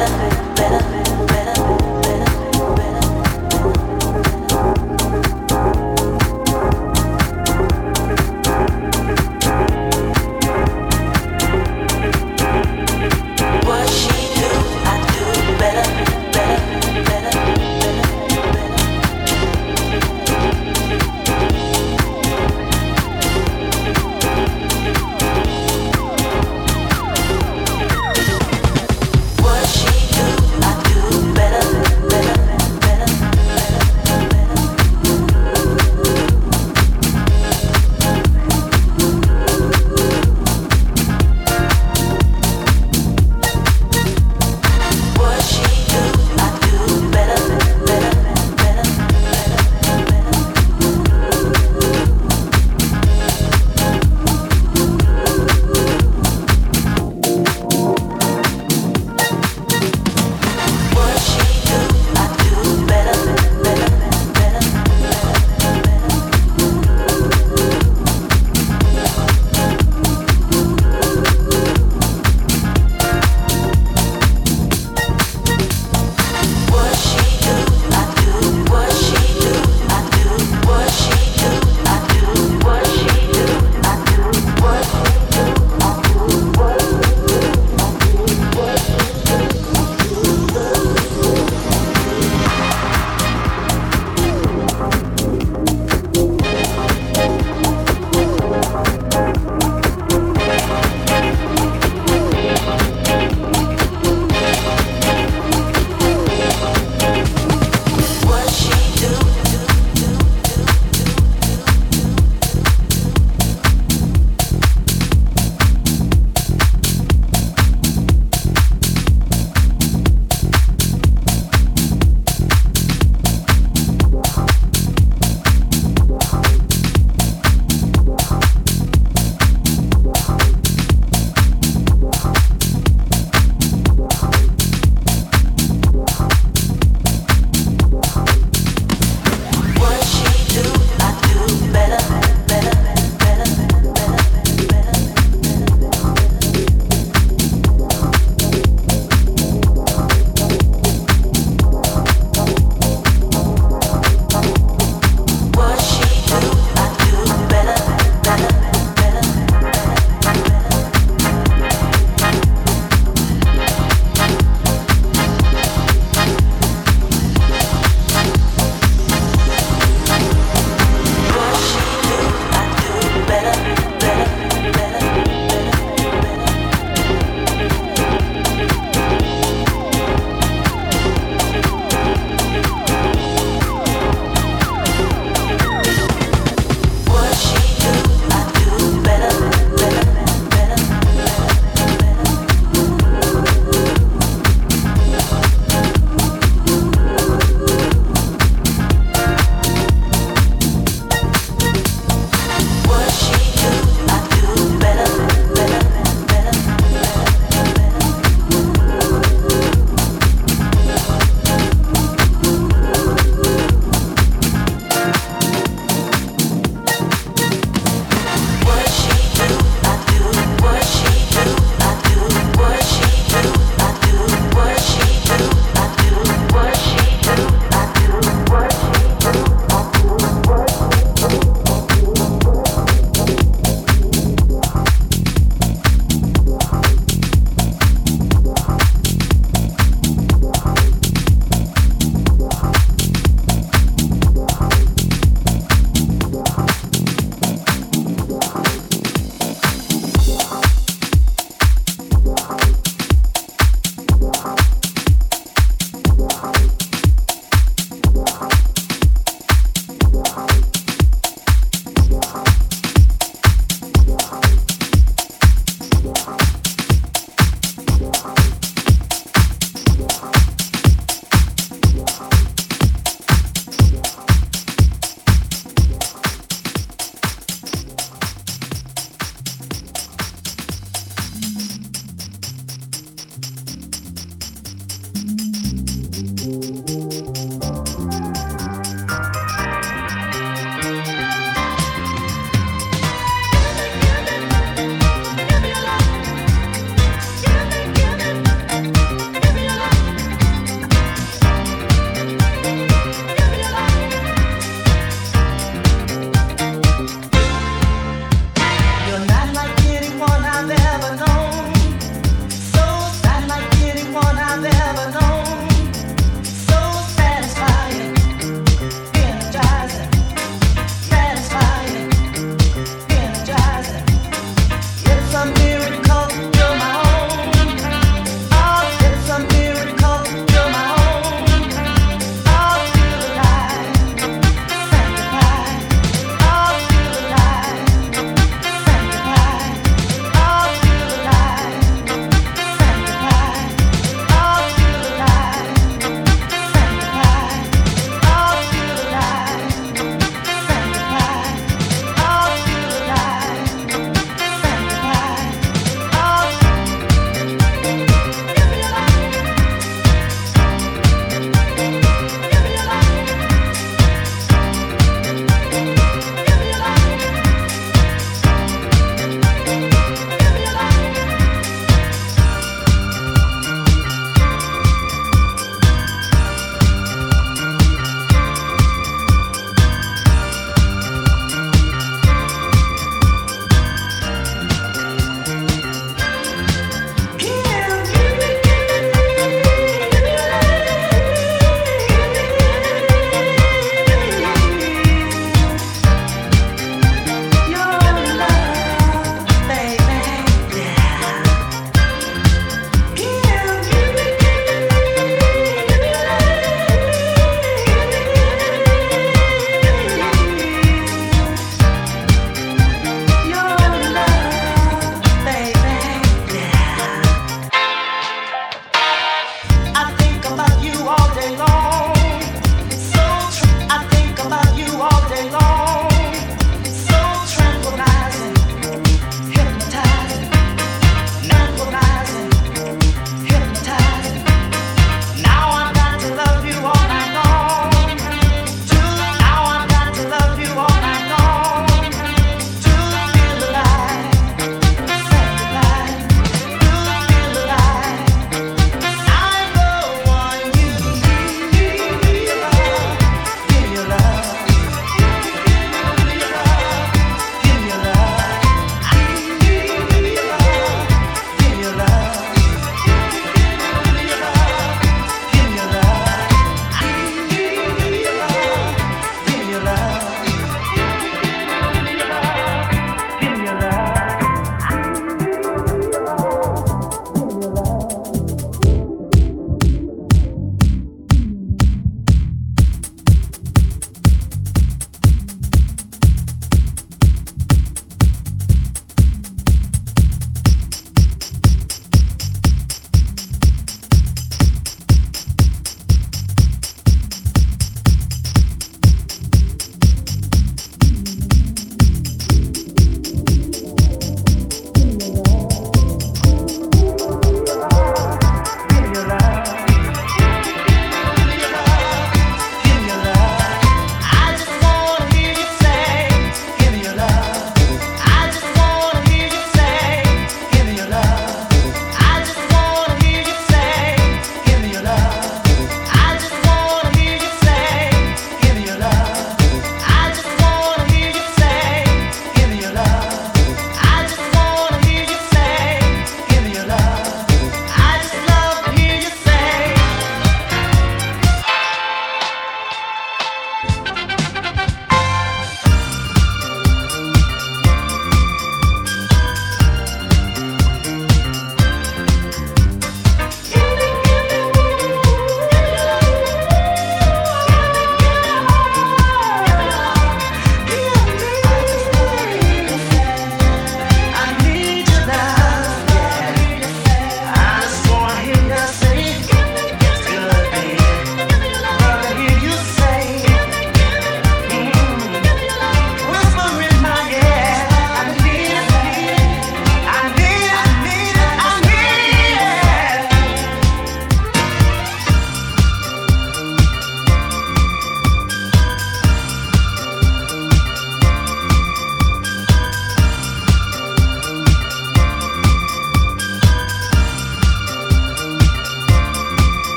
better, better, better.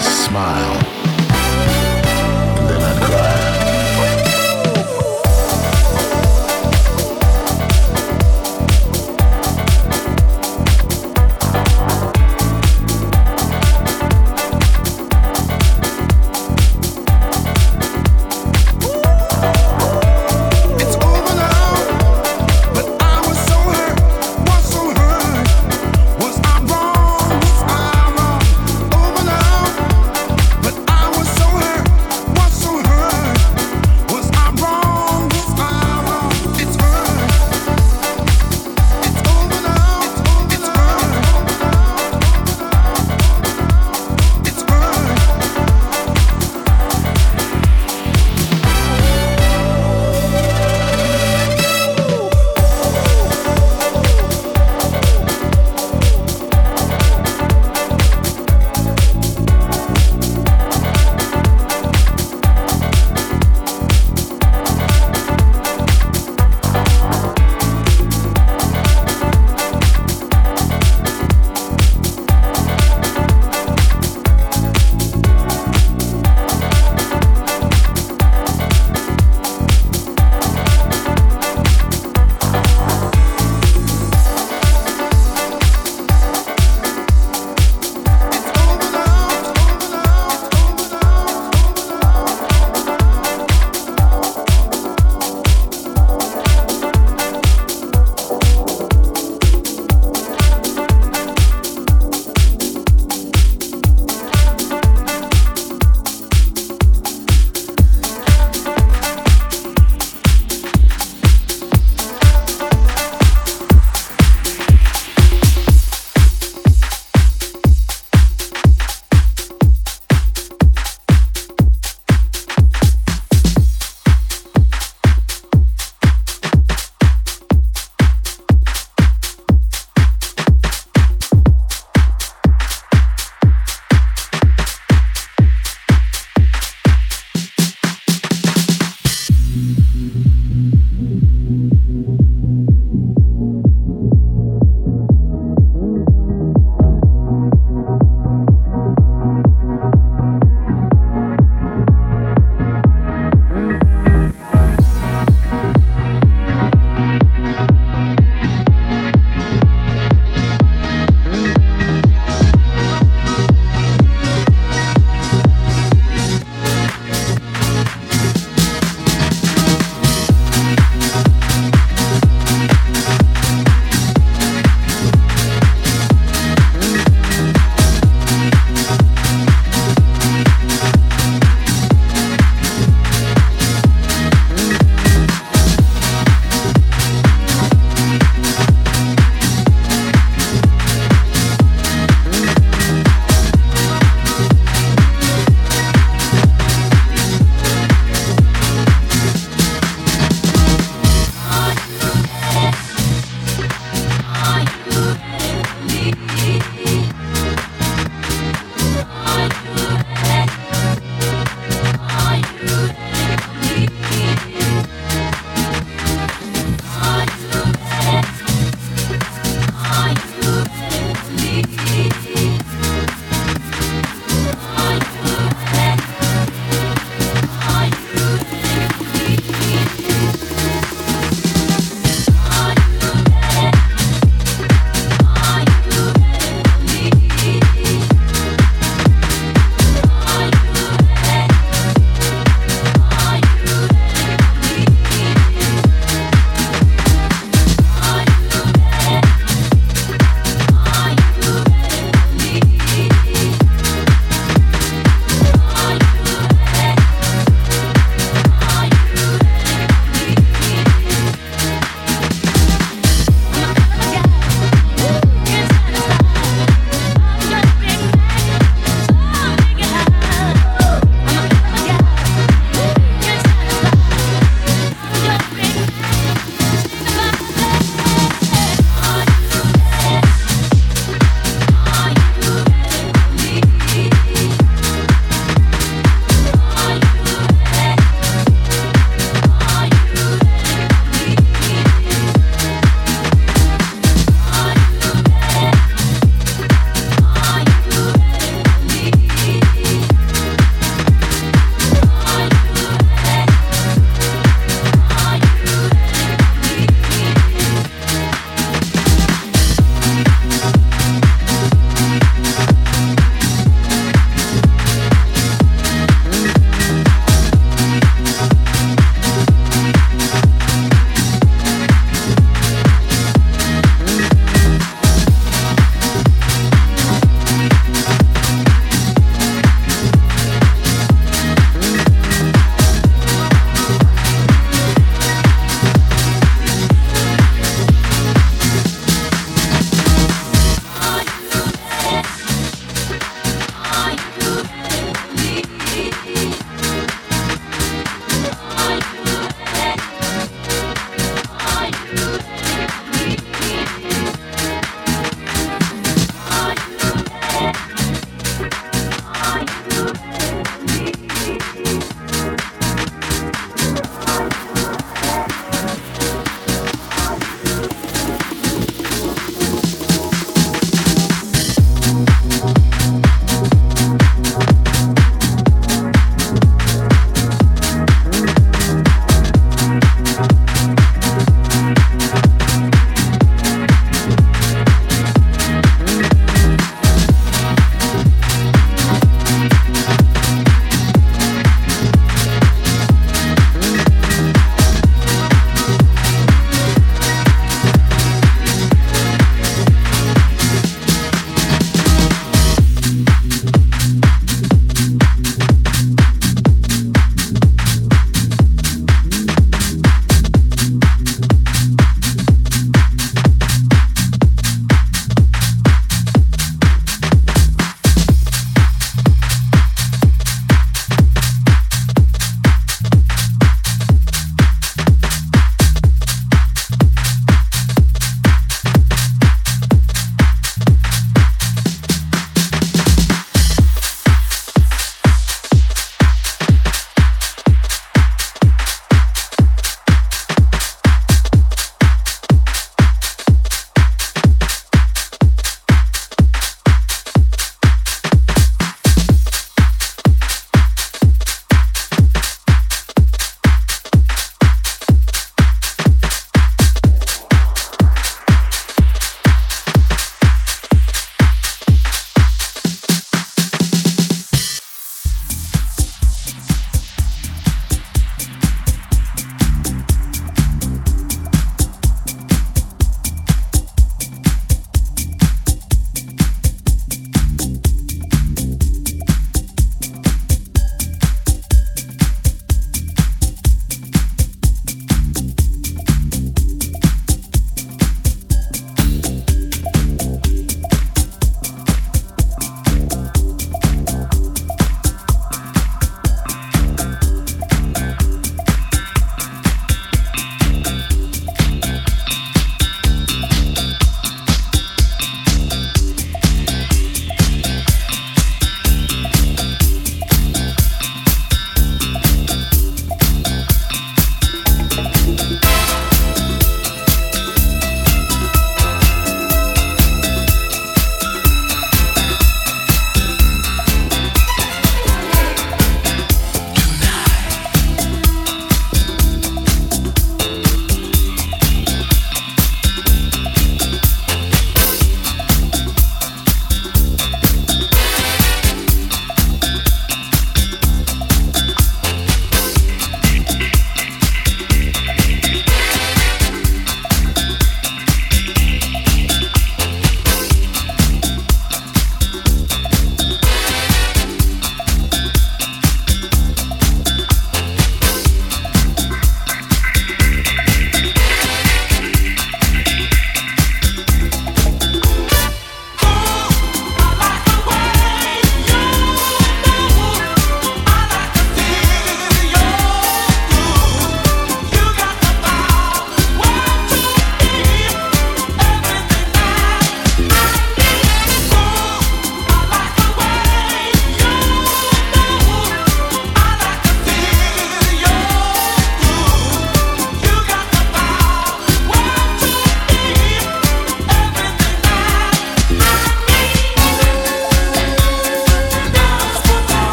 Smile,